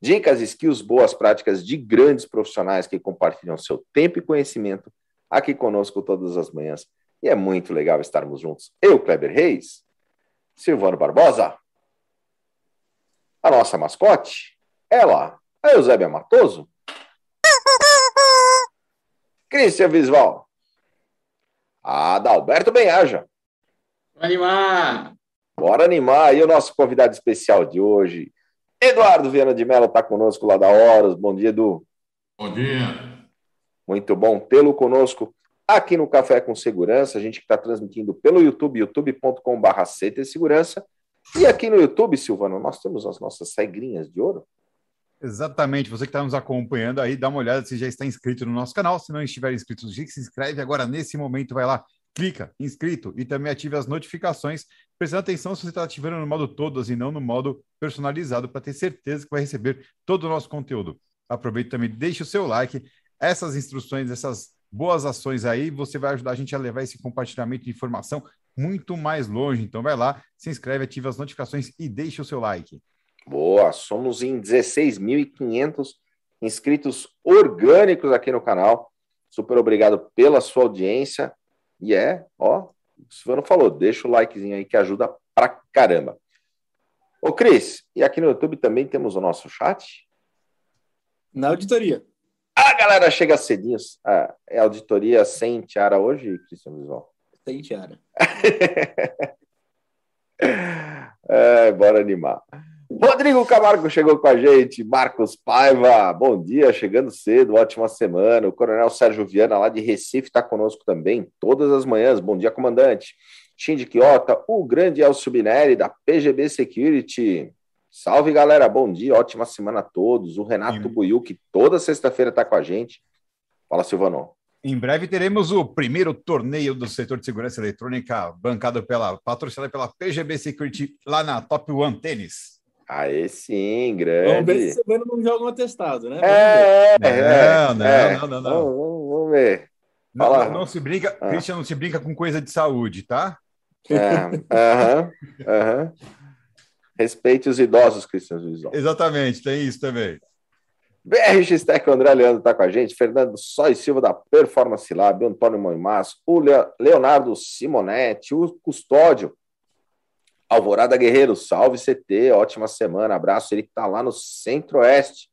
Dicas, skills, boas práticas de grandes profissionais que compartilham seu tempo e conhecimento aqui conosco todas as manhãs. E é muito legal estarmos juntos. Eu, Kleber Reis, Silvano Barbosa, a nossa mascote, ela, a Eusébia Matoso, Cristian Visval, a Adalberto Benhaja. Animar! Bora animar. E o nosso convidado especial de hoje, Eduardo Viana de Mello, está conosco lá da Horas. Bom dia, Edu. Bom dia. Muito bom tê-lo conosco aqui no Café com Segurança. A gente está transmitindo pelo YouTube, youtube.com.br Segurança. E aqui no YouTube, Silvano, nós temos as nossas regrinhas de ouro. Exatamente, você que está nos acompanhando aí, dá uma olhada se já está inscrito no nosso canal. Se não estiver inscrito, se inscreve agora nesse momento, vai lá, clica, inscrito e também ative as notificações, prestando atenção se você está ativando no modo todas e não no modo personalizado, para ter certeza que vai receber todo o nosso conteúdo. Aproveite também, deixe o seu like, essas instruções, essas boas ações aí, você vai ajudar a gente a levar esse compartilhamento de informação muito mais longe. Então vai lá, se inscreve, ative as notificações e deixe o seu like. Boa, somos em 16.500 inscritos orgânicos aqui no canal. Super obrigado pela sua audiência. E é, ó, o Silvano falou, deixa o likezinho aí que ajuda pra caramba. Ô, Cris, e aqui no YouTube também temos o nosso chat? Na auditoria. A galera chega cedinho. Ah, é auditoria sem tiara hoje, Cristiano Visual? Sem tiara. é, bora animar. Rodrigo Camargo chegou com a gente, Marcos Paiva, bom dia, chegando cedo, ótima semana. O Coronel Sérgio Viana, lá de Recife, está conosco também, todas as manhãs. Bom dia, comandante. Shinji Quiota, o grande Elcio Binelli, da PGB Security. Salve, galera. Bom dia, ótima semana a todos. O Renato. Buiu, que toda sexta-feira está com a gente. Fala, Silvano. Em breve teremos o primeiro torneio do setor de segurança eletrônica, bancado pela, patrocinado pela PGB Security, lá na Top One Tênis. Aí sim, grande. Vamos ver se Silvano não joga um atestado, né? É, é, é, não, é. não, não, não, Vamos, vamos, vamos ver. Não, não, não, se brinca, ah. Christian, não se brinca com coisa de saúde, tá? É, aham, aham. Respeite os idosos, Cristian Visual. Exatamente, tem isso também. BRX Tech, o André Leandro está com a gente, Fernando Sóis Silva da Performance Lab, Antônio Moimasso, o Leonardo Simonetti, o Custódio, Alvorada Guerreiro, salve CT, ótima semana, abraço, ele que está lá no Centro-Oeste.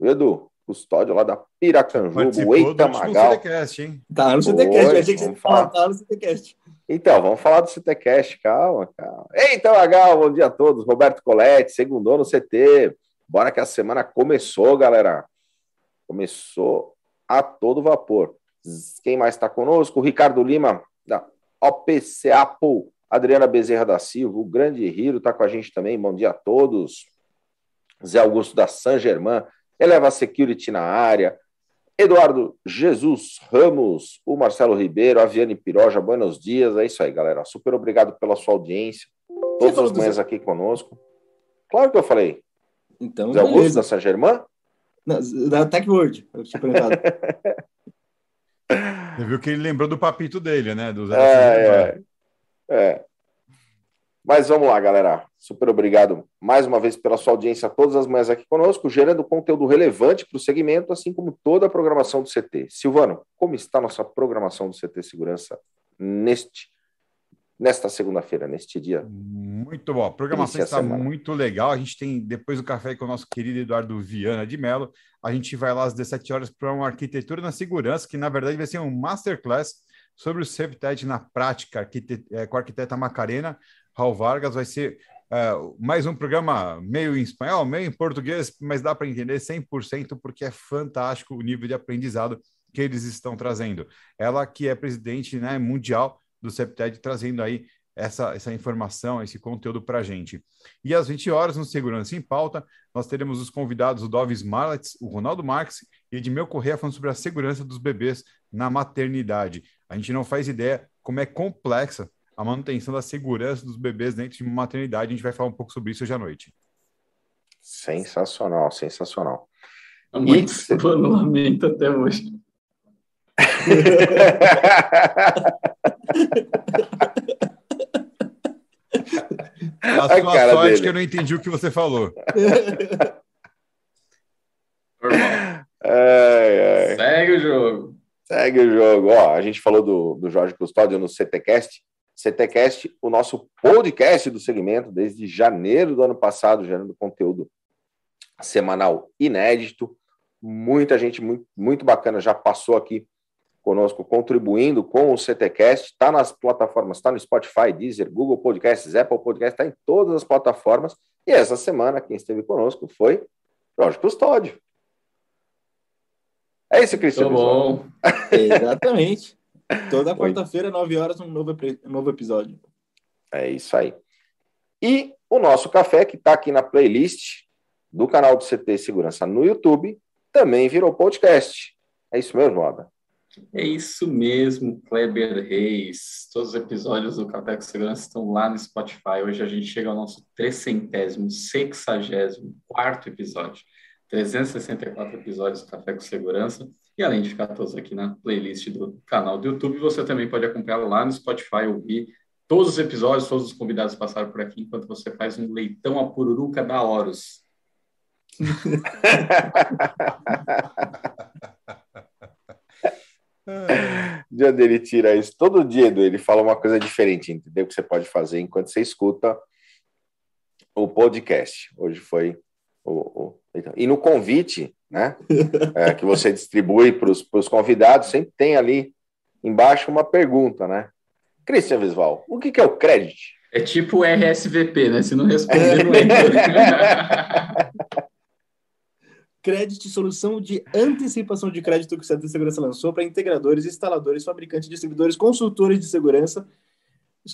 Edu, Custódio lá da Piracanjuba, o Eita Magal. CTcast, hein? Tá no CTcast, eu achei que você falar, tá no CTcast. Então, vamos falar do CTcast, calma, calma. Eita, Magal, bom dia a todos. Roberto Coletti, segundou no CT. Bora que a semana começou, galera. Começou a todo vapor. Quem mais está conosco? O Ricardo Lima, da OPCAPO, Adriana Bezerra da Silva, o grande Riro está com a gente também. Bom dia a todos. Zé Augusto da San Germain, Eleva Security na área. Eduardo Jesus Ramos, o Marcelo Ribeiro, a Viane Piroja, buenos dias. É isso aí, galera. Super obrigado pela sua audiência. Todas as manhãs aqui conosco. Claro que eu falei. Então, Zé Augusto da San Germain? Da Tech World, eu tinha perguntado. Você viu que ele lembrou do papito dele, né? Do Zé é, é, é. Mas vamos lá, galera. Super obrigado mais uma vez pela sua audiência todas as manhãs aqui conosco, gerando conteúdo relevante para o segmento, assim como toda a programação do CT. Silvano, como está a nossa programação do CT Segurança neste nesta segunda-feira, neste dia? Muito bom. A programação está muito legal. A gente tem, depois do café com o nosso querido Eduardo Viana de Mello, a gente vai lá às 17 horas para uma arquitetura na segurança, que na verdade vai ser um masterclass sobre o SafeTech na prática, arquite... é, com a arquiteta Macarena, Raul Vargas. Vai ser uh, mais um programa meio em espanhol, meio em português, mas dá para entender 100% porque é fantástico o nível de aprendizado que eles estão trazendo. Ela que é presidente né, mundial do CEPTED, trazendo aí essa, essa informação, esse conteúdo para a gente. E às 20 horas, no Segurança em Pauta, nós teremos os convidados o Dovis Marlets, o Ronaldo Marques e Edmel Correia falando sobre a segurança dos bebês na maternidade. A gente não faz ideia como é complexa a manutenção da segurança dos bebês dentro de uma maternidade. A gente vai falar um pouco sobre isso hoje à noite. Sensacional, sensacional. Muito e... até hoje. A sua a sorte dele. que eu não entendi o que você falou. ai, ai. Segue o jogo. Segue o jogo. Ó, a gente falou do, do Jorge Custódio no CTCast. CTCast, o nosso podcast do segmento, desde janeiro do ano passado, gerando conteúdo semanal inédito. Muita gente muito, muito bacana já passou aqui conosco, contribuindo com o CTCast. Está nas plataformas, está no Spotify, Deezer, Google Podcasts, Apple Podcasts, está em todas as plataformas. E essa semana, quem esteve conosco foi Jorge Custódio. É isso, Cristiano. bom. Exatamente. Toda quarta-feira, 9 horas, um novo, um novo episódio. É isso aí. E o nosso café, que está aqui na playlist do canal do CT Segurança no YouTube, também virou podcast. É isso mesmo, Ada? É isso mesmo, Kleber Reis. Todos os episódios do Café com Segurança estão lá no Spotify. Hoje a gente chega ao nosso trecentésimo, sexagésimo, quarto episódio. 364 episódios do Café com Segurança. E além de ficar todos aqui na playlist do canal do YouTube, você também pode acompanhar lá no Spotify, ouvir todos os episódios, todos os convidados passaram por aqui, enquanto você faz um leitão a pururuca da Horus. dia dele tira isso. Todo dia ele fala uma coisa diferente, entendeu? Que você pode fazer enquanto você escuta o podcast. Hoje foi o. o... E no convite, né? É, que você distribui para os convidados, sempre tem ali embaixo uma pergunta, né? Cristian Visval, o que, que é o crédito? É tipo o RSVP, né? Se não responder, não entra. Credit, solução de antecipação de crédito que o Centro de Segurança lançou para integradores, instaladores, fabricantes, distribuidores, consultores de segurança.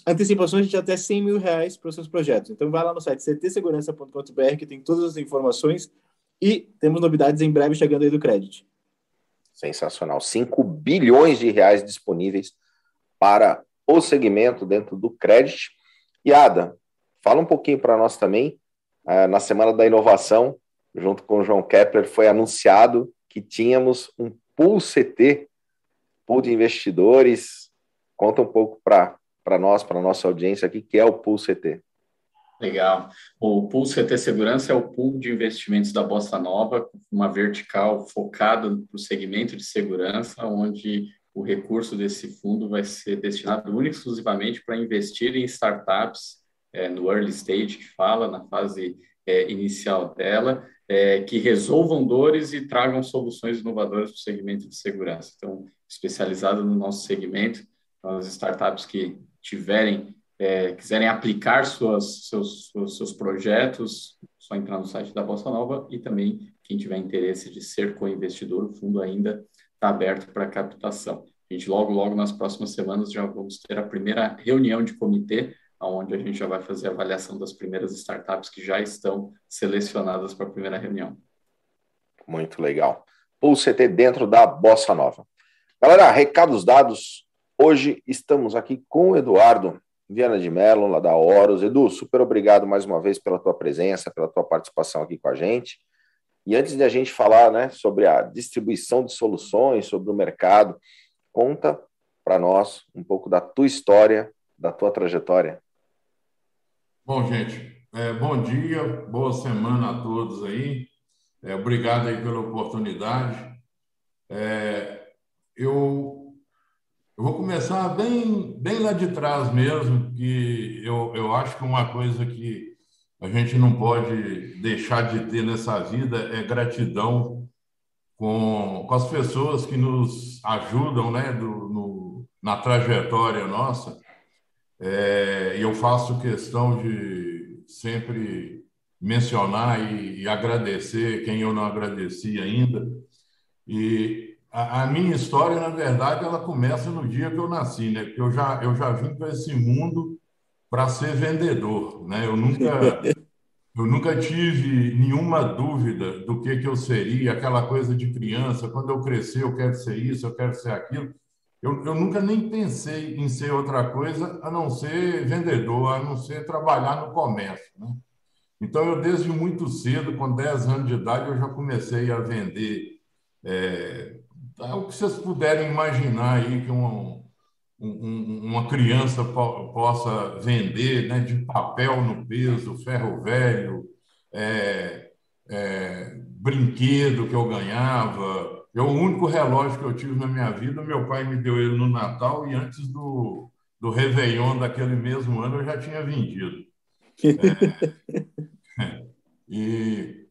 Antecipações de até 100 mil reais para os seus projetos. Então, vai lá no site ctsegurança.com.br que tem todas as informações e temos novidades em breve chegando aí do Credit. Sensacional. 5 bilhões de reais disponíveis para o segmento dentro do Credit. E Ada, fala um pouquinho para nós também, uh, na Semana da Inovação, junto com o João Kepler, foi anunciado que tínhamos um pool CT, pool de investidores. Conta um pouco para nós, para a nossa audiência aqui, que é o pool CT. Legal. O Pool CT Segurança é o pool de investimentos da Bossa Nova, uma vertical focada para o segmento de segurança, onde o recurso desse fundo vai ser destinado única e exclusivamente para investir em startups é, no early stage, que fala, na fase é, inicial dela, é, que resolvam dores e tragam soluções inovadoras para o segmento de segurança. Então, especializado no nosso segmento, as startups que tiverem, é, quiserem aplicar suas, seus, seus, seus projetos, só entrar no site da Bossa Nova e também quem tiver interesse de ser co-investidor, o fundo ainda está aberto para captação. A gente logo, logo nas próximas semanas já vamos ter a primeira reunião de comitê onde a gente já vai fazer a avaliação das primeiras startups que já estão selecionadas para a primeira reunião. Muito legal. Pulse CT dentro da Bossa Nova. Galera, recados dados. Hoje estamos aqui com o Eduardo Viana de Mello, lá da Horus. Edu, super obrigado mais uma vez pela tua presença, pela tua participação aqui com a gente. E antes de a gente falar né, sobre a distribuição de soluções, sobre o mercado, conta para nós um pouco da tua história, da tua trajetória. Bom, gente, é, bom dia, boa semana a todos aí. É, obrigado aí pela oportunidade. É, eu, eu vou começar bem, bem lá de trás mesmo, que eu, eu acho que uma coisa que a gente não pode deixar de ter nessa vida é gratidão com, com as pessoas que nos ajudam né, do, no, na trajetória nossa. É, e eu faço questão de sempre mencionar e, e, agradecer quem eu não agradeci ainda. E a, a, minha história, na verdade, ela começa no dia que eu nasci, né? Porque eu já, eu já vim para esse mundo para ser vendedor, né? Eu nunca, eu nunca tive nenhuma dúvida do que, que eu seria, aquela coisa de criança, quando eu crescer eu quero ser isso, eu quero ser aquilo. Eu, eu nunca nem pensei em ser outra coisa a não ser vendedor, a não ser trabalhar no comércio. Né? Então, eu desde muito cedo, com 10 anos de idade, eu já comecei a vender é, o que vocês puderem imaginar aí que um, um, uma criança po possa vender, né, de papel no peso, ferro velho, é, é, brinquedo que eu ganhava. Eu, o único relógio que eu tive na minha vida, meu pai me deu ele no Natal e antes do, do Réveillon daquele mesmo ano eu já tinha vendido. É, e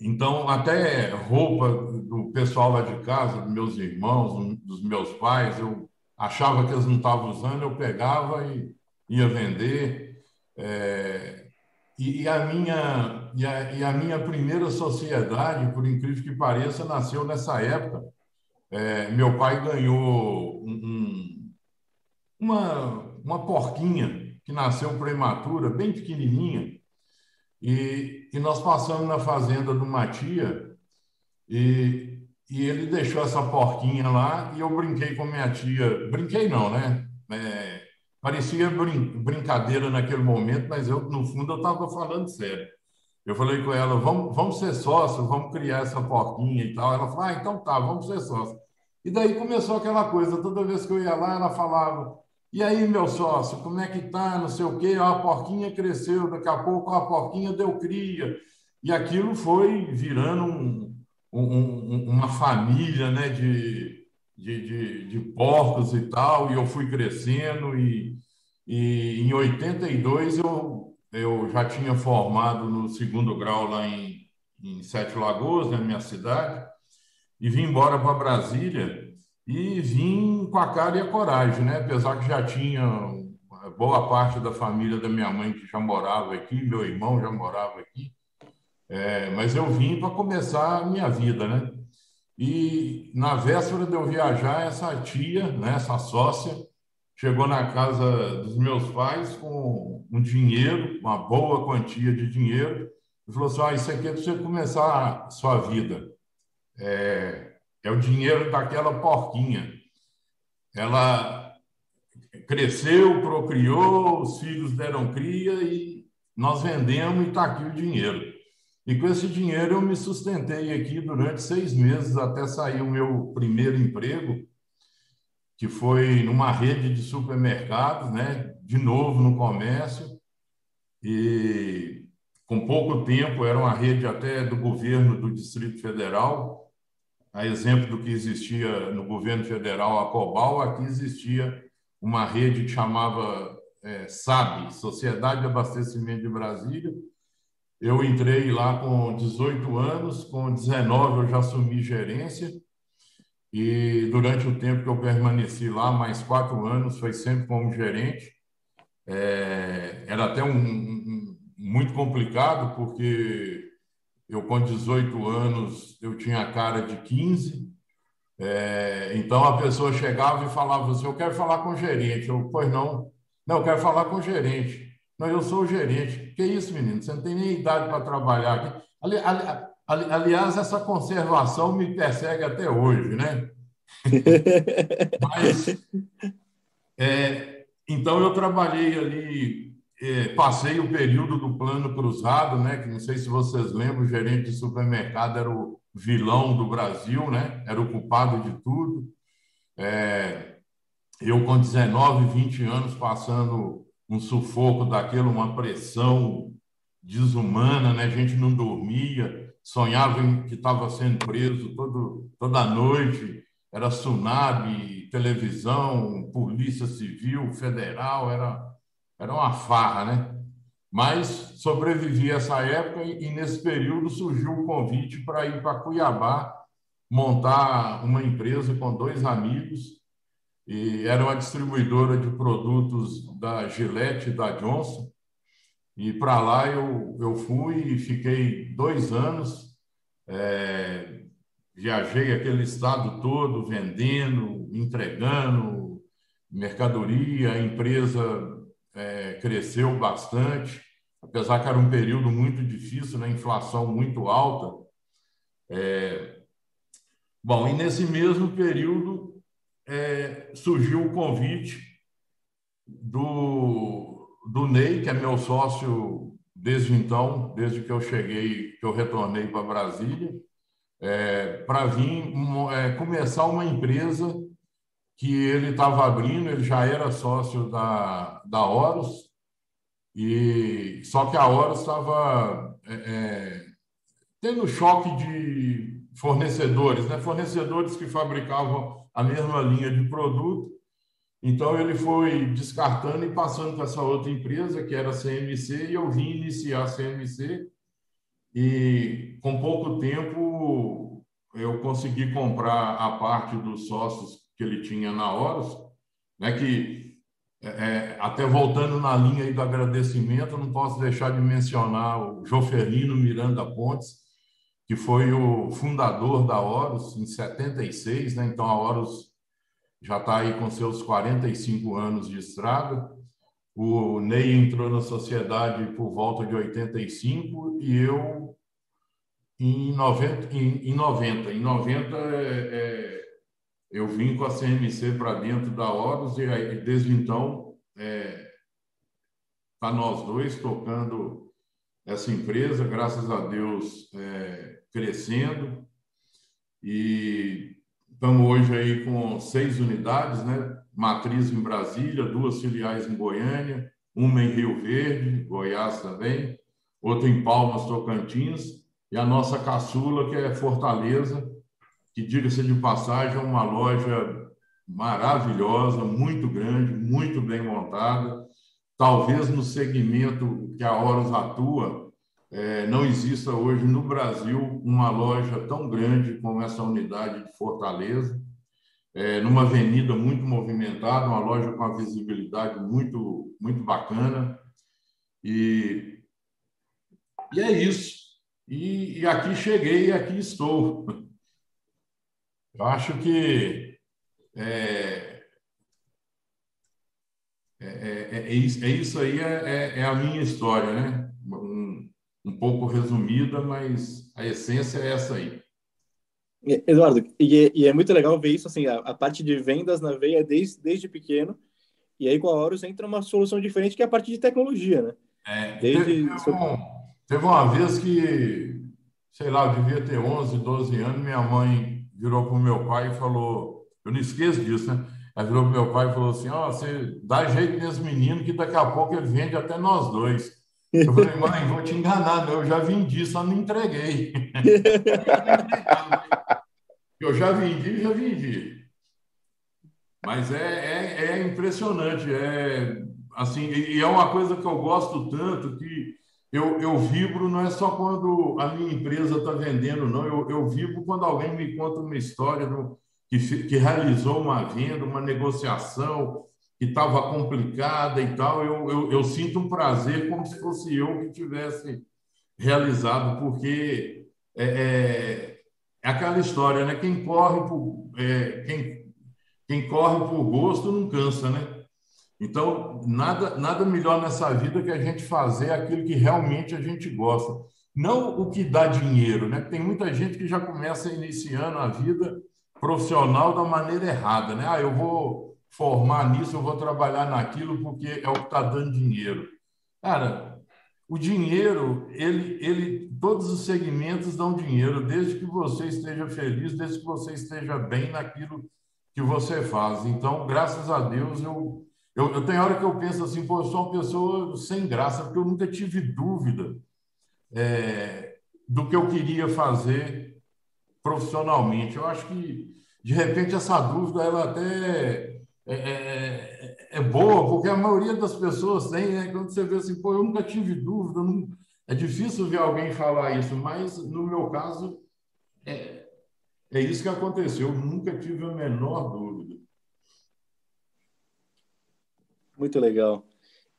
então, até roupa do pessoal lá de casa, dos meus irmãos, dos meus pais, eu achava que eles não estavam usando, eu pegava e ia vender. É, e, e, a minha, e, a, e a minha primeira sociedade, por incrível que pareça, nasceu nessa época. É, meu pai ganhou um, um, uma, uma porquinha que nasceu prematura, bem pequenininha, e, e nós passamos na fazenda do Matia e, e ele deixou essa porquinha lá e eu brinquei com minha tia. Brinquei não, né? É, parecia brin brincadeira naquele momento, mas eu, no fundo, eu estava falando sério. Eu falei com ela, vamos, vamos ser sócios, vamos criar essa porquinha e tal. Ela falou, ah, então tá, vamos ser sócios. E daí começou aquela coisa, toda vez que eu ia lá, ela falava, e aí, meu sócio, como é que tá? Não sei o quê. a porquinha cresceu, daqui a pouco a porquinha deu cria. E aquilo foi virando um, um, uma família né, de, de, de, de, porcos e tal. E eu fui crescendo. E, e em 82 eu, eu já tinha formado no segundo grau lá em, em Sete Lagoas, na minha cidade. E vim embora para Brasília e vim com a cara e a coragem, né? Apesar que já tinha boa parte da família da minha mãe que já morava aqui, meu irmão já morava aqui, é, mas eu vim para começar a minha vida, né? E na véspera de eu viajar, essa tia, né, essa sócia, chegou na casa dos meus pais com um dinheiro, uma boa quantia de dinheiro, e falou assim: ah, Isso aqui é para você começar a sua vida. É, é o dinheiro daquela porquinha. Ela cresceu, procriou, os filhos deram cria e nós vendemos e está aqui o dinheiro. E com esse dinheiro eu me sustentei aqui durante seis meses até sair o meu primeiro emprego, que foi numa rede de supermercados, né? de novo no comércio. E com pouco tempo, era uma rede até do governo do Distrito Federal, a exemplo do que existia no governo federal, a Cobal, aqui existia uma rede que chamava é, SAB, Sociedade de Abastecimento de Brasília. Eu entrei lá com 18 anos, com 19 eu já assumi gerência, e durante o tempo que eu permaneci lá, mais quatro anos, foi sempre como gerente. É, era até um, um, muito complicado, porque eu, com 18 anos, eu tinha a cara de 15. É, então, a pessoa chegava e falava assim, eu quero falar com o gerente. Eu, pois não. Não, eu quero falar com o gerente. Não, eu sou o gerente. Que isso, menino? Você não tem nem idade para trabalhar aqui. Ali, ali, ali, aliás, essa conservação me persegue até hoje, né? Mas, é, então, eu trabalhei ali passei o período do plano cruzado, né? Que não sei se vocês lembram, o gerente de supermercado era o vilão do Brasil, né? Era o culpado de tudo. É, eu com 19, 20 anos passando um sufoco daquilo, uma pressão desumana, né? A gente não dormia, sonhava que estava sendo preso todo, toda noite, era tsunami, televisão, polícia civil, federal, era era uma farra, né? Mas sobrevivi a essa época e, nesse período surgiu o convite para ir para Cuiabá montar uma empresa com dois amigos e era uma distribuidora de produtos da Gillette e da Johnson. E para lá eu, eu fui e fiquei dois anos, é, viajei aquele estado todo vendendo, entregando mercadoria, a empresa é, cresceu bastante. apesar que era um período muito difícil, né? inflação muito alta. É... Bom, e nesse mesmo período é, surgiu o convite do, do Ney, que é meu sócio desde então, desde que eu cheguei, que eu retornei para Brasília, é, para vir é, começar uma empresa que ele estava abrindo, ele já era sócio da, da Horus, e só que a Horus estava é, é, tendo choque de fornecedores, né? fornecedores que fabricavam a mesma linha de produto, então ele foi descartando e passando para essa outra empresa, que era a CMC, e eu vim iniciar a CMC, e com pouco tempo eu consegui comprar a parte dos sócios que ele tinha na Horus, né, que é, é até voltando na linha aí do agradecimento, não posso deixar de mencionar o Joferino Miranda Pontes, que foi o fundador da Horus em 76, né? Então a Horus já está aí com seus 45 anos de estrada. O Ney entrou na sociedade por volta de 85 e eu em 90. Em, em 90, em 90 é, é, eu vim com a CMC para dentro da Horus e aí, desde então é, tá nós dois tocando essa empresa, graças a Deus, é, crescendo. E Estamos hoje aí com seis unidades, né? Matriz em Brasília, duas filiais em Goiânia, uma em Rio Verde, Goiás também, outra em Palmas, Tocantins, e a nossa caçula, que é Fortaleza, que, diga-se de passagem, é uma loja maravilhosa, muito grande, muito bem montada. Talvez no segmento que a Horus atua, é, não exista hoje no Brasil uma loja tão grande como essa unidade de Fortaleza, é, numa avenida muito movimentada, uma loja com uma visibilidade muito, muito bacana. E, e é isso. E, e aqui cheguei e aqui estou. Eu acho que é, é, é, é, isso, é aí, é, é a minha história, né? um pouco resumida, mas a essência é essa aí. Eduardo, e é, e é muito legal ver isso, assim, a, a, parte de vendas na veia desde, desde pequeno, e aí com a Horus entra uma solução diferente que é a parte de tecnologia, né? É, desde... teve, teve, um, teve uma vez que, sei lá, eu devia ter 11, 12 anos, minha mãe virou para o meu pai e falou, eu não esqueço disso, né? Ela virou para o meu pai e falou assim, ó, oh, você dá jeito nesse menino que daqui a pouco ele vende até nós dois. Eu falei, mãe, vou te enganar, eu já vendi, só não entreguei. eu já vendi, já vendi. Mas é, é, é impressionante, é assim, e é uma coisa que eu gosto tanto que eu, eu vibro não é só quando a minha empresa está vendendo, não. Eu, eu vibro quando alguém me conta uma história do, que, que realizou uma venda, uma negociação, que estava complicada e tal, eu, eu, eu, sinto um prazer como se fosse eu que tivesse realizado, porque é, é, é aquela história, né? Quem corre por, é, quem, quem corre por gosto não cansa, né? Então, nada, nada melhor nessa vida que a gente fazer aquilo que realmente a gente gosta. Não o que dá dinheiro, né? Tem muita gente que já começa iniciando a vida profissional da maneira errada, né? Ah, eu vou formar nisso, eu vou trabalhar naquilo porque é o que está dando dinheiro. Cara, o dinheiro, ele, ele, todos os segmentos dão dinheiro, desde que você esteja feliz, desde que você esteja bem naquilo que você faz. Então, graças a Deus, eu, eu, eu tenho hora que eu penso assim, pô, eu sou uma pessoa sem graça, porque eu nunca tive dúvida é, do que eu queria fazer profissionalmente. Eu acho que, de repente, essa dúvida, ela até é, é, é, é, boa, porque a maioria das pessoas tem, né? Quando você vê assim, pô, eu nunca tive dúvida, não... é difícil ver alguém falar isso, mas no meu caso, é, é isso que aconteceu, eu nunca tive a menor dúvida. Muito legal.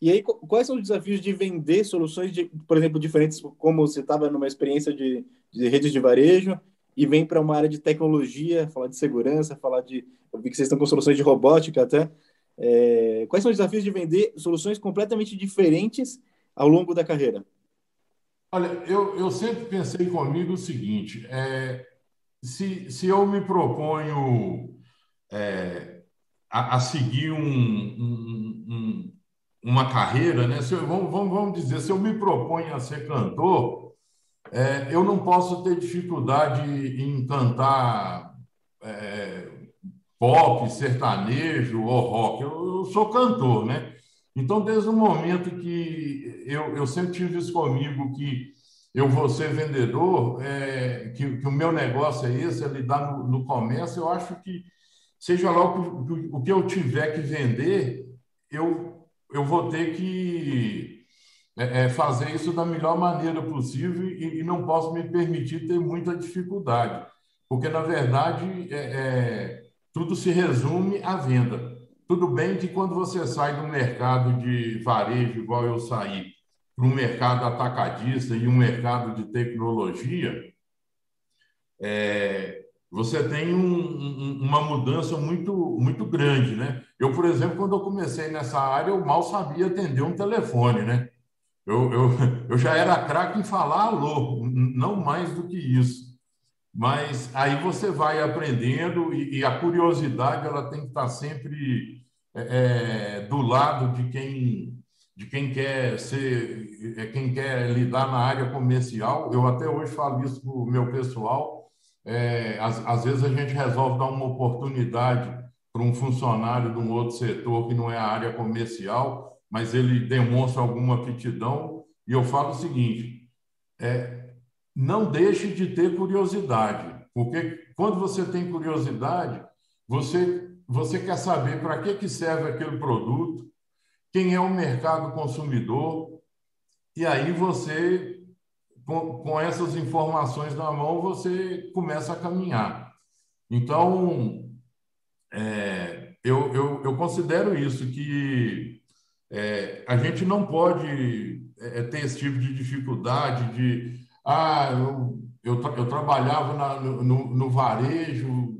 E aí, quais são os desafios de vender soluções, de, por exemplo, diferentes, como você estava numa experiência de, de redes de varejo, e vem para uma área de tecnologia, falar de segurança, falar de. Eu vi que vocês estão com soluções de robótica até. É, quais são os desafios de vender soluções completamente diferentes ao longo da carreira? Olha, eu, eu sempre pensei comigo o seguinte: é, se, se eu me proponho é, a, a, seguir um, um, um, uma carreira, né? Se eu, vamos, vamos dizer, se eu me proponho a ser cantor, é, eu não posso ter dificuldade em cantar é, pop, sertanejo ou rock. Eu, eu, sou cantor, né? Então, desde o momento que eu, eu sempre tive isso comigo, que eu vou ser vendedor, é, que, que, o meu negócio é esse, é lidar no, no comércio, eu acho que, seja lá o, o que eu tiver que vender, eu, eu vou ter que é, é, fazer isso da melhor maneira possível e, e, não posso me permitir ter muita dificuldade, porque, na verdade, é, é tudo se resume à venda. Tudo bem que quando você sai do mercado de varejo, igual eu saí, para um mercado atacadista e um mercado de tecnologia, é, você tem um, um, uma mudança muito, muito grande, né? Eu, por exemplo, quando eu comecei nessa área, eu mal sabia atender um telefone, né? Eu, eu, eu já era craque em falar alô, não mais do que isso. Mas aí você vai aprendendo e, e a curiosidade ela tem que estar sempre é, é, do lado de quem de quem quer ser é, quem quer lidar na área comercial. Eu até hoje falo isso para o meu pessoal. É, às, às vezes a gente resolve dar uma oportunidade para um funcionário de um outro setor que não é a área comercial, mas ele demonstra alguma aptidão. E eu falo o seguinte: é, não deixe de ter curiosidade, porque quando você tem curiosidade, você você quer saber para que, que serve aquele produto, quem é o mercado consumidor, e aí você, com, com essas informações na mão, você começa a caminhar. Então, é, eu, eu, eu, considero isso, que é, a gente não pode é, ter esse tipo de dificuldade de, ah, eu, eu, eu trabalhava na, no, no varejo,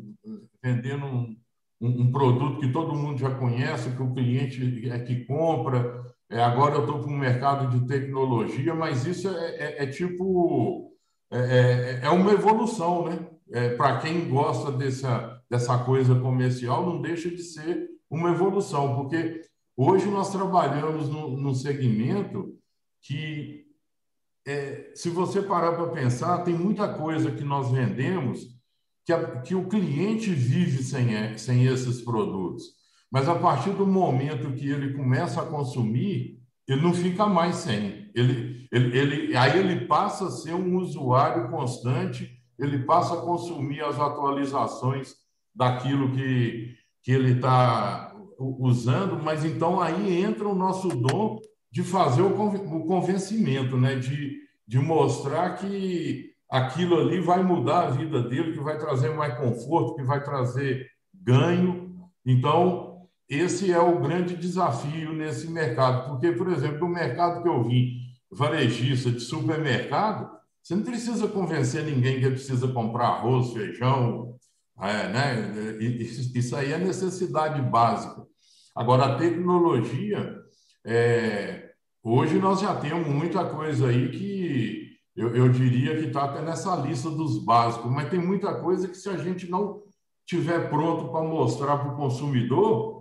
vendendo um, um, um, produto que todo mundo já conhece, que o cliente é que compra. É, agora eu estou com um mercado de tecnologia, mas isso é, é, é tipo é, é, é, uma evolução, né? É, Para quem gosta dessa, dessa coisa comercial, não deixa de ser uma evolução, porque hoje nós trabalhamos num, num segmento que, se você parar para pensar, tem muita coisa que nós vendemos que, a, que o cliente vive sem, sem esses produtos. Mas a partir do momento que ele começa a consumir, ele não fica mais sem. Ele, ele, ele, aí ele passa a ser um usuário constante, ele passa a consumir as atualizações daquilo que, que ele está usando, mas então aí entra o nosso dom de fazer o convencimento, né? de, de mostrar que aquilo ali vai mudar a vida dele, que vai trazer mais conforto, que vai trazer ganho. Então, esse é o grande desafio nesse mercado, porque, por exemplo, no mercado que eu vim, varejista de supermercado, você não precisa convencer ninguém que precisa comprar arroz, feijão, é, né? Isso aí é necessidade básica. Agora, a tecnologia, é, hoje nós já temos muita coisa aí que eu, eu diria que está até nessa lista dos básicos, mas tem muita coisa que se a gente não tiver pronto para mostrar para o consumidor,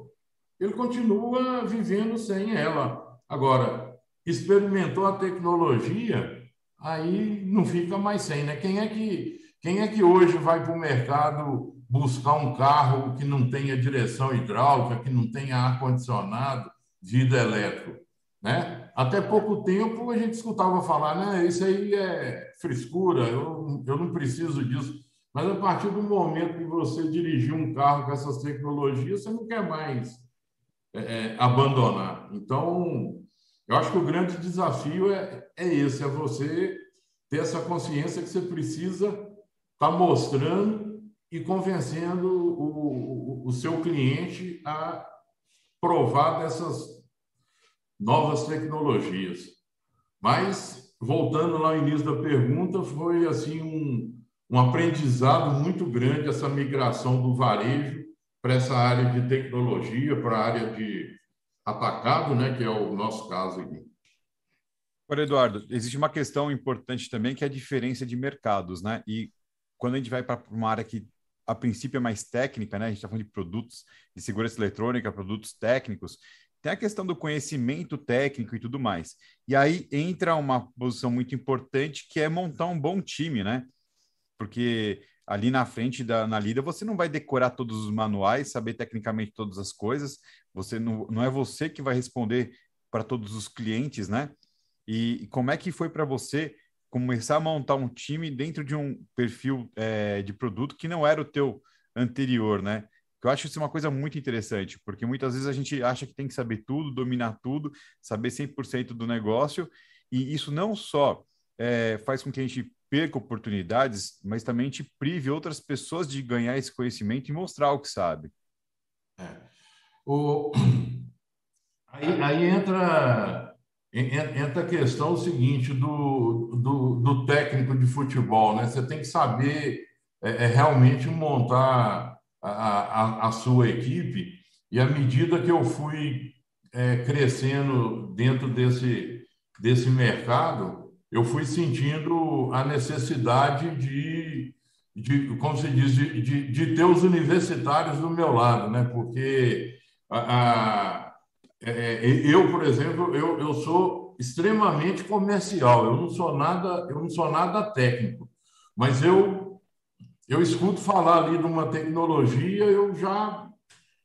ele continua vivendo sem ela. Agora, experimentou a tecnologia, aí não fica mais sem, né? Quem é que, quem é que hoje vai para o mercado buscar um carro que não tenha direção hidráulica, que não tenha ar-condicionado, vidro elétrico, né? Até pouco tempo a gente escutava falar, né? Isso aí é frescura, eu, eu não preciso disso. Mas a partir do momento que você dirigir um carro com essas tecnologias, você não quer mais é, é, abandonar. Então, eu acho que o grande desafio é, é esse: é você ter essa consciência que você precisa estar tá mostrando e convencendo o, o, o seu cliente a provar dessas novas tecnologias. Mas, voltando lá ao início da pergunta, foi assim um, um aprendizado muito grande essa migração do varejo para essa área de tecnologia, para a área de atacado, né, que é o nosso caso aqui. Agora, Eduardo, existe uma questão importante também que é a diferença de mercados, né? E quando a gente vai para uma área que a princípio é mais técnica, né? A gente está falando de produtos de segurança eletrônica, produtos técnicos, tem a questão do conhecimento técnico e tudo mais. E aí entra uma posição muito importante que é montar um bom time, né? Porque ali na frente da na lida você não vai decorar todos os manuais, saber tecnicamente todas as coisas, você não, não é você que vai responder para todos os clientes, né? E, e como é que foi para você começar a montar um time dentro de um perfil é, de produto que não era o teu anterior, né? Eu acho isso uma coisa muito interessante, porque muitas vezes a gente acha que tem que saber tudo, dominar tudo, saber 100% do negócio, e isso não só é, faz com que a gente perca oportunidades, mas também te prive outras pessoas de ganhar esse conhecimento e mostrar o que sabe. É. O... Aí, aí entra, entra a questão seguinte do, do, do, técnico de futebol, né? Você tem que saber é, é realmente montar a, a, a, sua equipe e à medida que eu fui é, crescendo dentro desse, desse mercado, eu fui sentindo a necessidade de, de como se diz, de, de, de ter os universitários do meu lado, né? Porque a, a é, é, eu, por exemplo, eu, eu sou extremamente comercial. Eu não sou nada, eu não sou nada técnico, mas eu eu escuto falar ali de uma tecnologia, eu já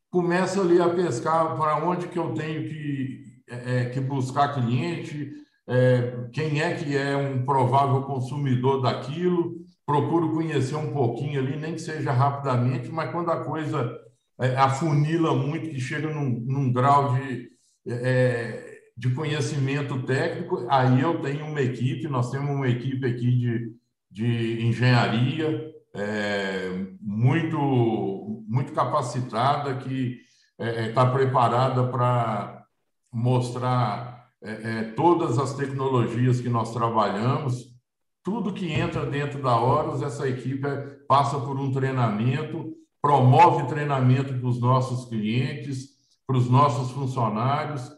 começo ali a pescar para onde que eu tenho que é, é, que buscar cliente, é, quem é que é um provável consumidor daquilo, procuro conhecer um pouquinho ali, nem que seja rapidamente, mas quando a coisa é, afunila muito, que chega num, num grau de, é, de conhecimento técnico, aí eu tenho uma equipe, nós temos uma equipe aqui de, de engenharia é, muito, muito capacitada, que está é, é preparada para mostrar é, é, todas as tecnologias que nós trabalhamos, tudo que entra dentro da Horus, essa equipe passa por um treinamento, promove treinamento para os nossos clientes, para os nossos funcionários.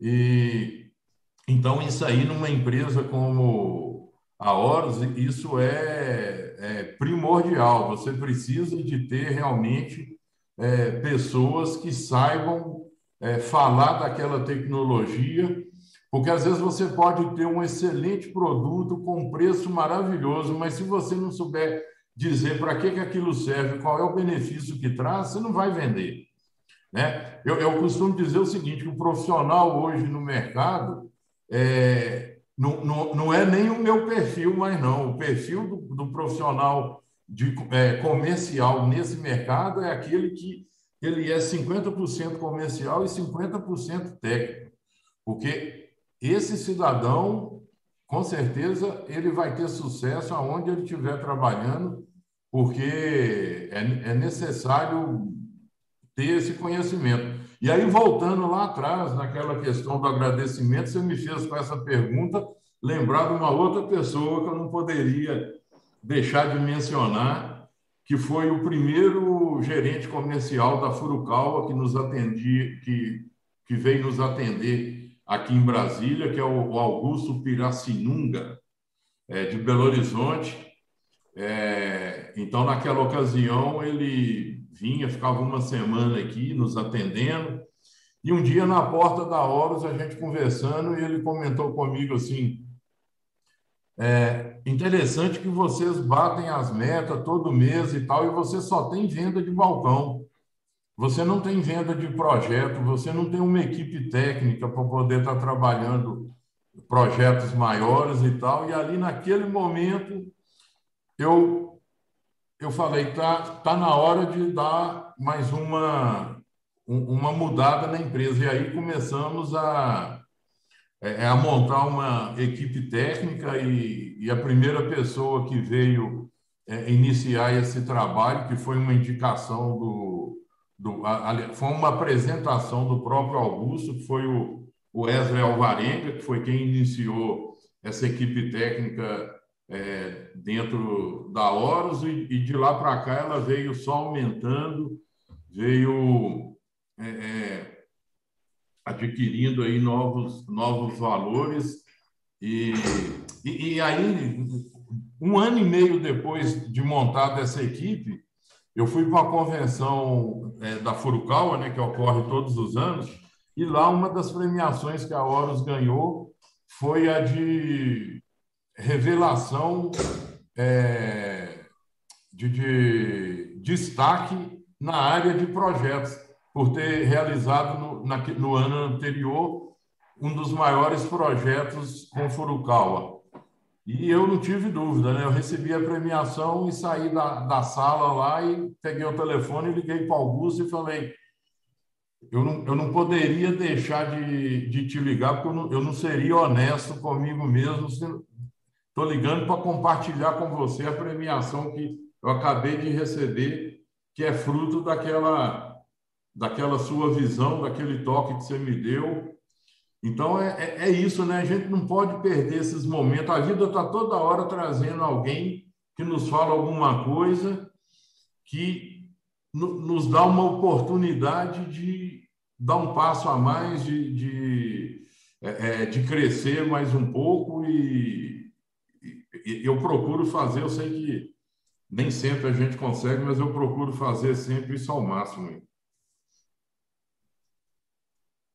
E então isso aí numa empresa como a Horus, isso é, é primordial. Você precisa de ter realmente é, pessoas que saibam é, falar daquela tecnologia, porque às vezes você pode ter um excelente produto com preço maravilhoso, mas se você não souber dizer para que, que aquilo serve, qual é o benefício que traz, você não vai vender. Né? Eu, eu costumo dizer o seguinte: o profissional hoje no mercado é, não, não, não é nem o meu perfil, mas não. O perfil do, do profissional de, é, comercial nesse mercado é aquele que ele é 50% comercial e 50% técnico. Porque esse cidadão, com certeza, ele vai ter sucesso aonde ele estiver trabalhando, porque é, é necessário ter esse conhecimento. E aí, voltando lá atrás, naquela questão do agradecimento, você me fez com essa pergunta lembrar de uma outra pessoa que eu não poderia deixar de mencionar, que foi o primeiro gerente comercial da Furukawa que nos atendia, que, que veio nos atender aqui em Brasília, que é o Augusto Piracinunga, é, de Belo Horizonte. É, então, naquela ocasião, ele vinha, ficava uma semana aqui nos atendendo. E um dia, na porta da Horus, a gente conversando, e ele comentou comigo assim: é interessante que vocês batem as metas todo mês e tal, e você só tem venda de balcão. Você não tem venda de projeto, você não tem uma equipe técnica para poder estar trabalhando projetos maiores e tal. E ali, naquele momento, eu eu falei tá tá na hora de dar mais uma uma mudada na empresa e aí começamos a é, a montar uma equipe técnica e, e a primeira pessoa que veio é, iniciar esse trabalho que foi uma indicação do, do a, foi uma apresentação do próprio Augusto que foi o, o Wesley Alvarenga que foi quem iniciou essa equipe técnica é, dentro da Horus e, e de lá para cá ela veio só aumentando, veio é, é, adquirindo aí novos, novos valores E, e, e aí, um ano e meio depois de montada essa equipe, eu fui para uma convenção é, da Furukawa, né, que ocorre todos os anos, e lá uma das premiações que a Horus ganhou foi a de revelação é, de, de, destaque na área de projetos, por ter realizado no, na, no ano anterior um dos maiores projetos com Furukawa. E eu não tive dúvida, né? Eu recebi a premiação e saí da, da sala lá e peguei o telefone, liguei para o Augusto e falei: eu não, eu não poderia deixar de, de te ligar, porque eu não, eu não seria honesto comigo mesmo. Estou ligando para compartilhar com você a premiação que eu acabei de receber, que é fruto daquela, daquela sua visão, daquele toque que você me deu. Então, é, é, é isso, né? A gente não pode perder esses momentos. A vida está toda hora trazendo alguém que nos fala alguma coisa que nos dá uma oportunidade de dar um passo a mais, de, de, é, é, de crescer mais um pouco e, e, eu procuro fazer, eu sei que nem sempre a gente consegue, mas eu procuro fazer sempre isso ao máximo.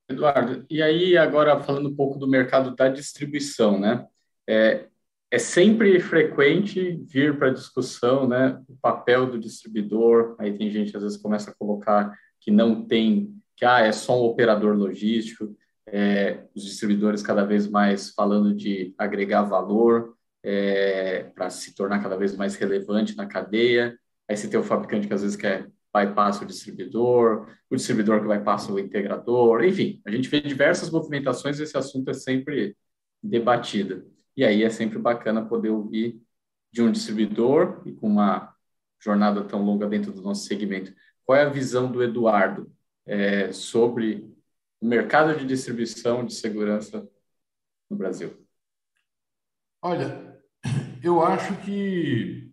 Eduardo, e aí agora falando um pouco do mercado da distribuição, né? É, é sempre frequente vir para discussão, né, o papel do distribuidor. Aí tem gente às vezes começa a colocar que não tem, que ah, é só um operador logístico. É, os distribuidores cada vez mais falando de agregar valor é, para se tornar cada vez mais relevante na cadeia. Aí você tem o fabricante que às vezes quer bypass o distribuidor, o distribuidor que bypassa o integrador, enfim, a gente vê diversas movimentações, esse assunto é sempre debatido. E aí é sempre bacana poder ouvir de um distribuidor e com uma jornada tão longa dentro do nosso segmento. Qual é a visão do Eduardo é, sobre o mercado de distribuição de segurança no Brasil? Olha, eu acho que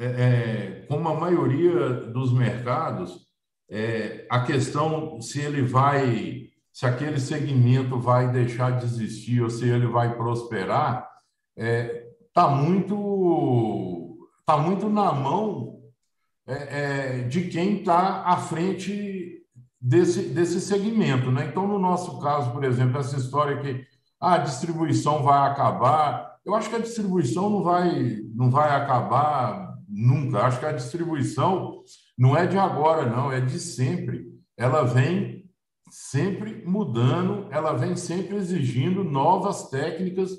é, é, como a maioria dos mercados, é, a questão se ele vai, se aquele segmento vai deixar de existir ou se ele vai prosperar, está é, tá muito, tá muito na mão é, é, de quem está à frente desse, desse segmento. Né? Então, no nosso caso, por exemplo, essa história que a distribuição vai acabar, eu acho que a distribuição não vai, não vai acabar Nunca. Acho que a distribuição não é de agora, não, é de sempre. Ela vem sempre mudando, ela vem sempre exigindo novas técnicas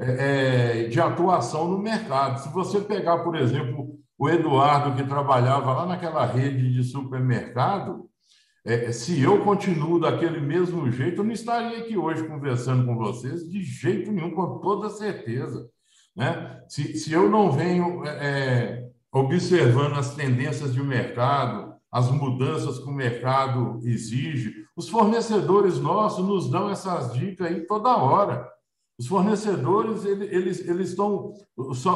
é, é, de atuação no mercado. Se você pegar, por exemplo, o Eduardo, que trabalhava lá naquela rede de supermercado, é, se eu continuo daquele mesmo jeito, eu não estaria aqui hoje conversando com vocês de jeito nenhum, com toda certeza. Né? Se, se eu não venho é, é, observando as tendências de mercado, as mudanças que o mercado exige, os fornecedores nossos nos dão essas dicas aí toda hora. Os fornecedores, eles, eles estão.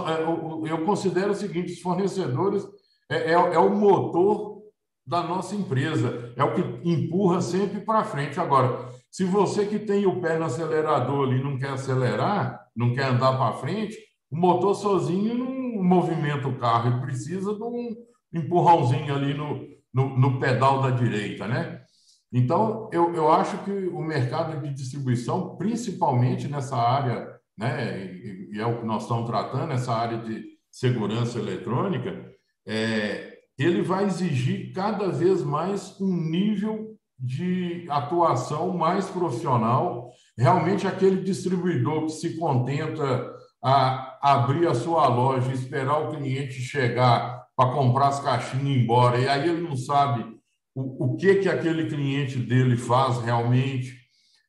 É, eu considero o seguinte: os fornecedores é, é, é o motor da nossa empresa, é o que empurra sempre para frente. Agora, se você que tem o pé no acelerador ali não quer acelerar, não quer andar para frente, o motor sozinho não movimenta o carro, ele precisa de um empurrãozinho ali no, no, no pedal da direita, né? Então, eu, eu acho que o mercado de distribuição, principalmente nessa área, né, e, e é o que nós estamos tratando, essa área de segurança eletrônica, é, ele vai exigir cada vez mais um nível de atuação mais profissional. Realmente, aquele distribuidor que se contenta a abrir a sua loja esperar o cliente chegar para comprar as caixinhas e ir embora, e aí ele não sabe o, o que, que aquele cliente dele faz realmente,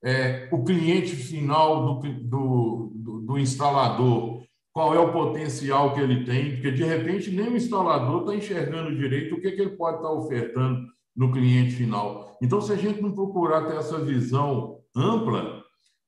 é, o cliente final do, do, do, do instalador, qual é o potencial que ele tem, porque de repente nem o instalador está enxergando direito o que, que ele pode estar tá ofertando no cliente final. Então, se a gente não procurar ter essa visão ampla,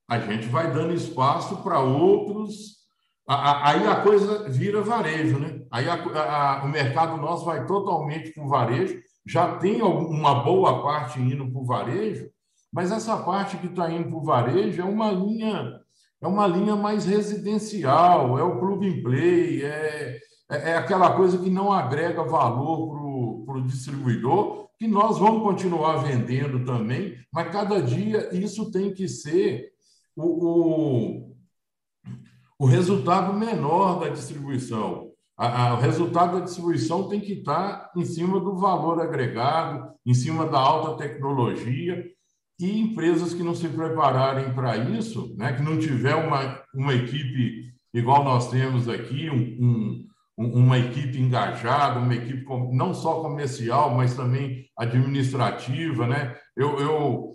a gente vai dando espaço para outros Aí a coisa vira varejo, né? Aí a, a, o mercado nosso vai totalmente para o varejo, já tem uma boa parte indo para o varejo, mas essa parte que está indo para o varejo é uma linha é uma linha mais residencial, é o plug and play, é, é, é aquela coisa que não agrega valor para o distribuidor, que nós vamos continuar vendendo também, mas cada dia isso tem que ser o, o, o resultado menor da distribuição. A, a, o resultado da distribuição tem que estar em cima do valor agregado, em cima da alta tecnologia, e empresas que não se prepararem para isso, né, que não tiver uma, uma equipe igual nós temos aqui, um, um, uma equipe engajada, uma equipe não só comercial, mas também administrativa, né? Eu, eu,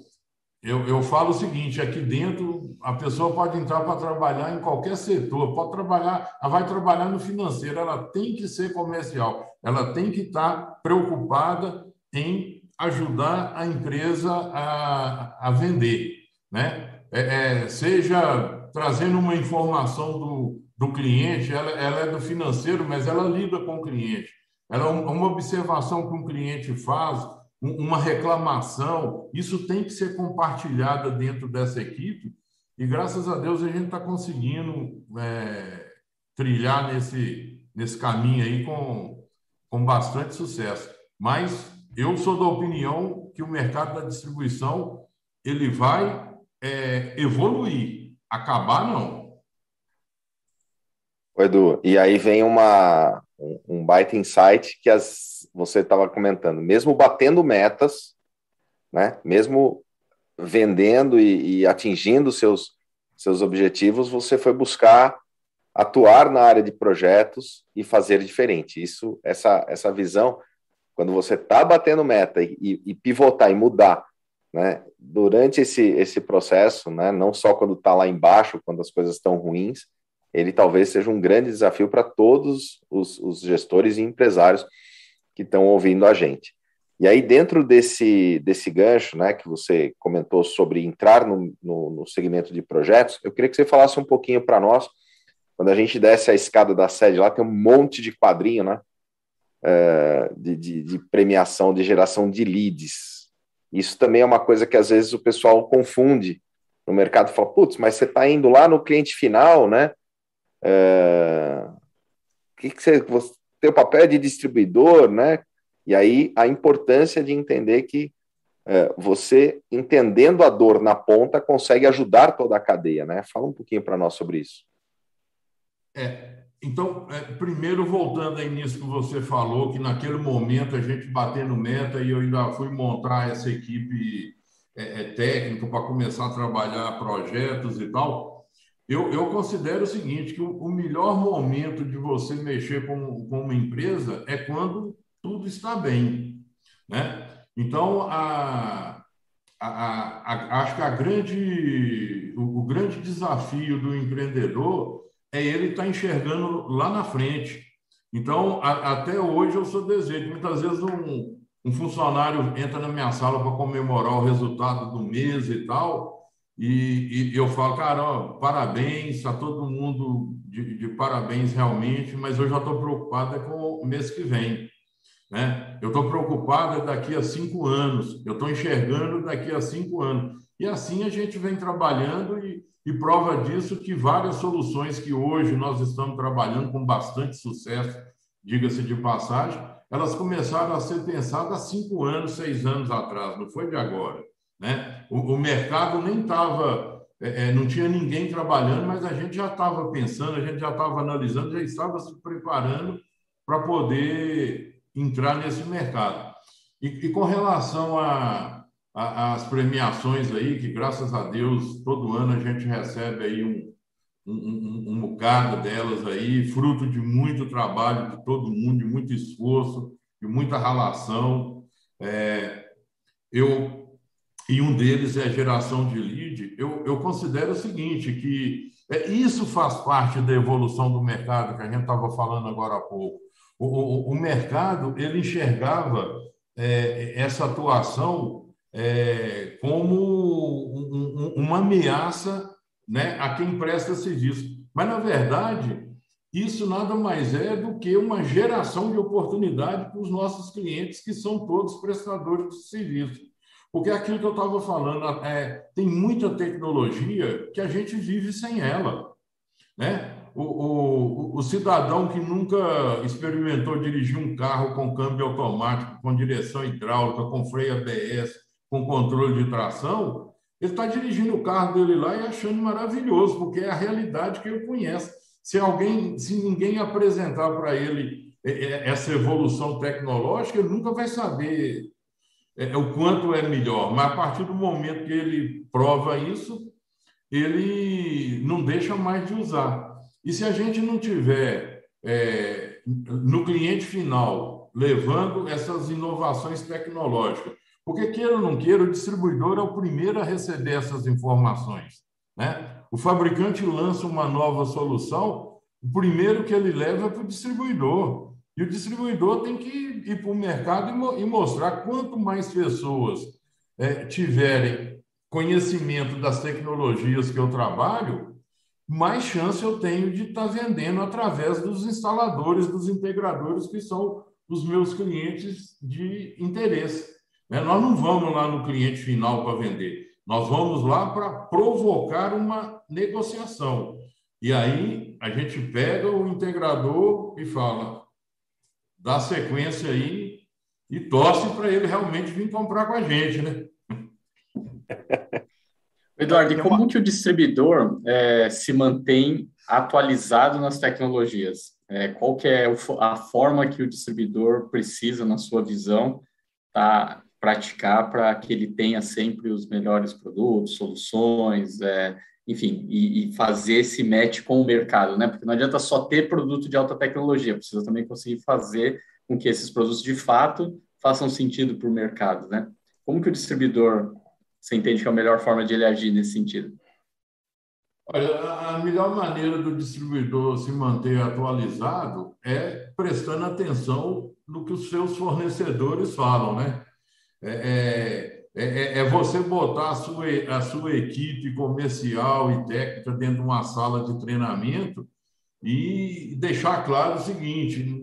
eu, eu falo o seguinte: aqui dentro a pessoa pode entrar para trabalhar em qualquer setor, pode trabalhar, ela vai trabalhar no financeiro, ela tem que ser comercial, ela tem que estar preocupada em ajudar a empresa a, a vender, né? É, é, seja trazendo uma informação do, do cliente, ela, ela é do financeiro, mas ela lida com o cliente. Ela é uma observação que um cliente faz, uma reclamação, isso tem que ser compartilhada dentro dessa equipe e graças a Deus a gente está conseguindo é, trilhar nesse, nesse caminho aí com, com bastante sucesso. Mas eu sou da opinião que o mercado da distribuição ele vai é, evoluir, acabar não. Edu, e aí vem uma, um baita insight que as, você estava comentando, mesmo batendo metas, né, mesmo vendendo e, e atingindo seus, seus objetivos, você foi buscar atuar na área de projetos e fazer diferente. Isso, essa, essa visão, quando você está batendo meta e, e, pivotar e mudar, né, durante esse, esse processo, né, não só quando está lá embaixo, quando as coisas estão ruins, ele talvez seja um grande desafio para todos os, os, gestores e empresários que estão ouvindo a gente. E aí, dentro desse, desse gancho, né, que você comentou sobre entrar no, no, no segmento de projetos, eu queria que você falasse um pouquinho para nós, quando a gente desce a escada da sede lá, tem um monte de quadrinho, né, é, de, de, de premiação, de geração de leads. Isso também é uma coisa que às vezes o pessoal confunde no mercado, fala, putz, mas você está indo lá no cliente final, né, é, que, que você, você tem o papel de distribuidor, né? E aí a importância de entender que é, você, entendendo a dor na ponta, consegue ajudar toda a cadeia, né? Fala um pouquinho para nós sobre isso. É, então, é, primeiro, voltando aí nisso que você falou, que naquele momento a gente batendo meta e eu ainda fui montar essa equipe é, é técnica para começar a trabalhar projetos e tal. Eu, eu considero o seguinte, que o, o melhor momento de você mexer com, com uma empresa é quando tudo está bem, né? Então, a, a, a, acho que a grande, o, o, grande desafio do empreendedor é ele estar tá enxergando lá na frente. Então, a, até hoje eu sou desejo. Muitas vezes um, um funcionário entra na minha sala para comemorar o resultado do mês e tal, e, e, eu falo, cara, ó, parabéns, está todo mundo de, de, parabéns realmente, mas eu já estou preocupado é com o mês que vem. Né? Eu estou preocupado daqui a cinco anos, eu estou enxergando daqui a cinco anos. E assim a gente vem trabalhando e, e prova disso que várias soluções que hoje nós estamos trabalhando com bastante sucesso, diga-se de passagem, elas começaram a ser pensadas há cinco anos, seis anos atrás, não foi de agora. Né? O, o mercado nem estava, é, é, não tinha ninguém trabalhando, mas a gente já estava pensando, a gente já estava analisando, já estava se preparando para poder entrar nesse mercado. E, e com relação às premiações aí, que graças a Deus todo ano a gente recebe aí um, um, um, um bocado delas aí, fruto de muito trabalho de todo mundo, de muito esforço, de muita relação. É, eu e um deles é a geração de lead, eu, eu considero o seguinte, que é, isso faz parte da evolução do mercado, que a gente estava falando agora há pouco. O, o, o mercado, ele enxergava é, essa atuação é, como um, um, uma ameaça né, a quem presta serviço. Mas, na verdade, isso nada mais é do que uma geração de oportunidade para os nossos clientes, que são todos prestadores de serviço. Porque aquilo que eu estava falando, é, tem muita tecnologia que a gente vive sem ela. Né? O, o, o, cidadão que nunca experimentou dirigir um carro com câmbio automático, com direção hidráulica, com freio ABS, com controle de tração, ele está dirigindo o carro dele lá e achando maravilhoso, porque é a realidade que ele conhece. Se alguém, se ninguém apresentar para ele é, é, essa evolução tecnológica, ele nunca vai saber é, o quanto é melhor. Mas a partir do momento que ele prova isso, ele não deixa mais de usar. E se a gente não tiver é, no cliente final levando essas inovações tecnológicas, porque queira ou não queira, o distribuidor é o primeiro a receber essas informações. Né? O fabricante lança uma nova solução, o primeiro que ele leva é para o distribuidor. E o distribuidor tem que ir para o mercado e, mostrar quanto mais pessoas é, tiverem conhecimento das tecnologias que eu trabalho, mais chance eu tenho de estar tá vendendo através dos instaladores, dos integradores, que são os meus clientes de interesse. Né? Nós não vamos lá no cliente final para vender, nós vamos lá para provocar uma negociação. E aí a gente pega o integrador e fala, dá sequência aí e torce para ele realmente vir comprar com a gente, né? Eduardo, e como que o distribuidor é, se mantém atualizado nas tecnologias? É, qual que é a forma que o distribuidor precisa, na sua visão, tá, praticar para que ele tenha sempre os melhores produtos, soluções, é, enfim, e, e, fazer esse match com o mercado, né? Porque não adianta só ter produto de alta tecnologia, precisa também conseguir fazer com que esses produtos de fato façam sentido para o mercado, né? Como que o distribuidor, você entende que é a melhor forma de ele agir nesse sentido? Olha, a melhor maneira do distribuidor se manter atualizado é prestando atenção no que os seus fornecedores falam, né? É, é, é, é, você botar a sua, a sua equipe comercial e técnica dentro de uma sala de treinamento e deixar claro o seguinte: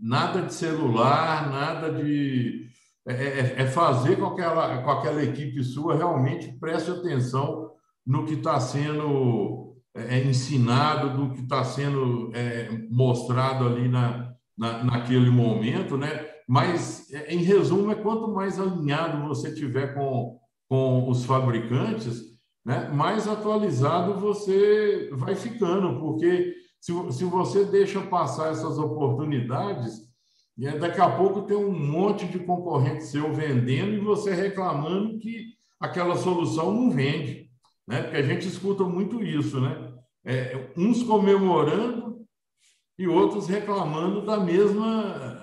nada de celular, nada de. É, é, é fazer com, aquela, com aquela equipe sua realmente preste atenção no que está sendo é, ensinado, do que está sendo mostrado ali na, na, naquele momento, né? Mas, é, em resumo, é quanto mais alinhado você tiver com, com os fabricantes, né, mais atualizado você vai ficando, porque se, se você deixa passar essas oportunidades, é, daqui a pouco tem um monte de concorrente seu vendendo e você reclamando que aquela solução não vende. Né? Porque a gente escuta muito isso, né? É, uns comemorando e outros reclamando da mesma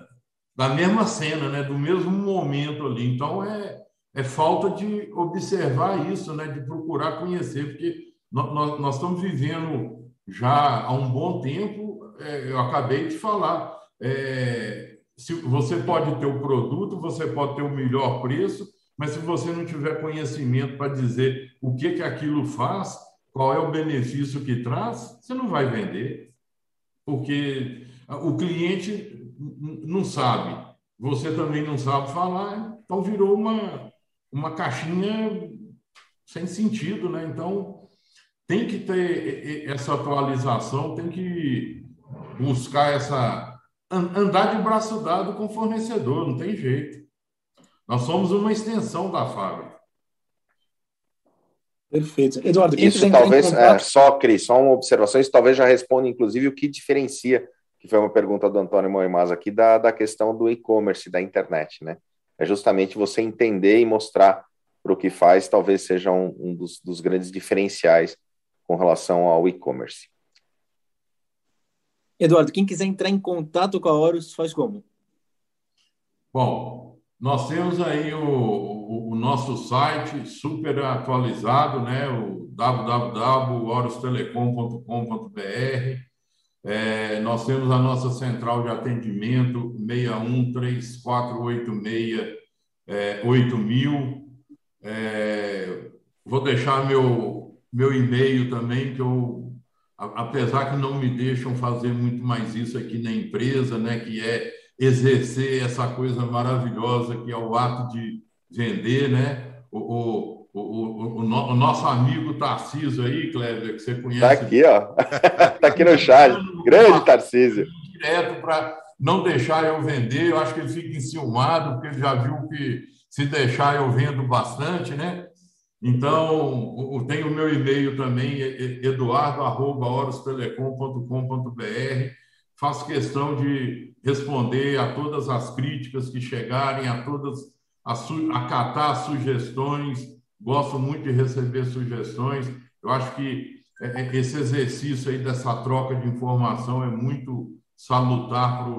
da mesma cena, né? do mesmo momento ali. Então, é, é falta de observar isso, né? de procurar conhecer, porque nós, nós estamos vivendo já há um bom tempo, é, eu acabei de falar, é, se você pode ter o produto, você pode ter o melhor preço, mas se você não tiver conhecimento para dizer o que, que aquilo faz, qual é o benefício que traz, você não vai vender. Porque o cliente não sabe, você também não sabe falar, então virou uma, uma caixinha sem sentido, né? Então tem que ter essa atualização, tem que buscar essa andar de braço dado com o fornecedor, não tem jeito. Nós somos uma extensão da fábrica. Perfeito. Eduardo, isso talvez, é, só, Cris, só uma observação, isso talvez já responda, inclusive, o que diferencia que foi uma pergunta do Antônio Moimaz aqui, da, da questão do e-commerce, da internet, né? É justamente você entender e mostrar para o que faz, talvez seja um, um dos, dos grandes diferenciais com relação ao e-commerce. Eduardo, quem quiser entrar em contato com a Horus, faz como? Bom, nós temos aí o, o, o nosso site super atualizado, né? O www.horustelecom.com.br é, nós temos a nossa central de atendimento 61 3486 é, 8000. É, vou deixar meu, meu e-mail também, que eu, apesar que não me deixam fazer muito mais isso aqui na empresa, né, que é exercer essa coisa maravilhosa que é o ato de vender, né? o, o, o, o, nosso amigo Tarcísio aí, Cléber, que você conhece. Está aqui, ó. Está aqui no chat. Grande Tarcísio. Direto para não deixar eu vender. Eu acho que ele fica enciumado, porque ele já viu que se deixar eu vendo bastante, né? Então, tem o meu e-mail também, eduardo.horostelecom.com.br. Faço questão de responder a todas as críticas que chegarem, a todas, a acatar sugestões. Gosto muito de receber sugestões. Eu acho que é, é, esse exercício aí dessa troca de informação é muito salutar para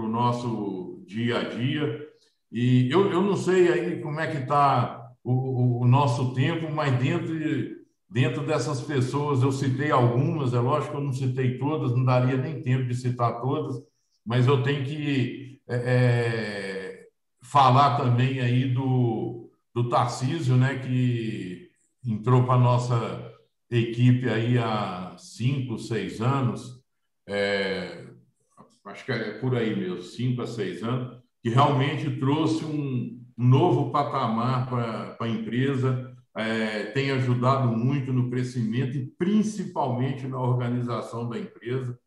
o nosso dia a dia. E eu, eu não sei aí como é que está o, o, nosso tempo, mas dentro, dentro dessas pessoas, eu citei algumas, é lógico que eu não citei todas, não daria nem tempo de citar todas, mas eu tenho que é, é, falar também aí do, do Tarcísio, né, que entrou para a nossa equipe aí há cinco, seis anos, é, acho que é por aí mesmo, cinco a seis anos, que realmente trouxe um, novo patamar para a empresa, é, tem ajudado muito no crescimento e principalmente na organização da empresa,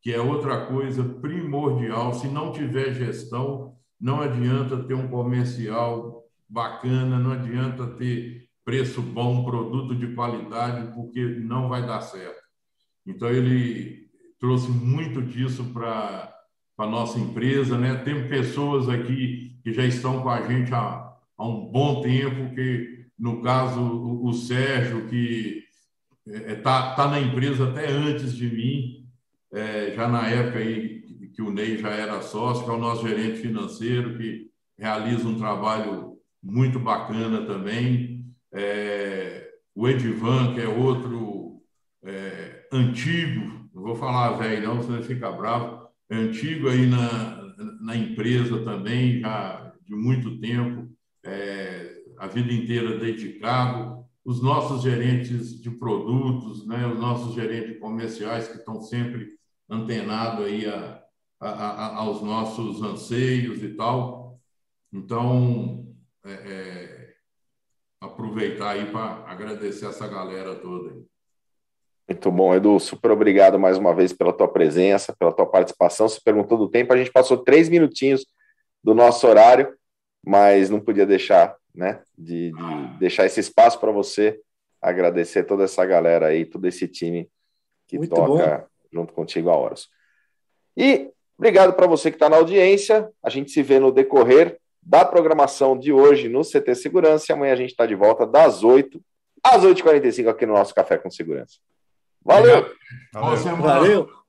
que é outra coisa primordial. Se não tiver gestão, não adianta ter um comercial bacana, não adianta ter preço bom, produto de qualidade, porque não vai dar certo. Então, ele trouxe muito disso para a nossa empresa. Né? Tem pessoas aqui que já estão com a gente há, há um bom tempo, que, no caso, o, o Sérgio, que está é, tá, tá na empresa até antes de mim, é, já na época aí que o Ney já era sócio, que é o nosso gerente financeiro, que realiza um trabalho muito bacana também. É, o Edivan, que é outro é, antigo, não vou falar velho não, senão fica bravo, é antigo aí na, na empresa também, já de muito tempo, é, a vida inteira dedicado, os nossos gerentes de produtos, né, os nossos gerentes comerciais que estão sempre antenados aí a, a, a, aos nossos anseios e tal. Então, é, é, aproveitar aí para agradecer essa galera toda aí. Muito bom, Edu. Super obrigado mais uma vez pela tua presença, pela tua participação. Se perguntou do tempo, a gente passou três minutinhos do nosso horário, mas não podia deixar, né, de, de deixar esse espaço para você agradecer toda essa galera aí, todo esse time que Muito toca bom. junto contigo a Horus. E obrigado para você que está na audiência. A gente se vê no decorrer da programação de hoje no CT Segurança. E amanhã a gente está de volta das 8 às 8h45 aqui no nosso Café com Segurança. Valeu! Valeu! Valeu.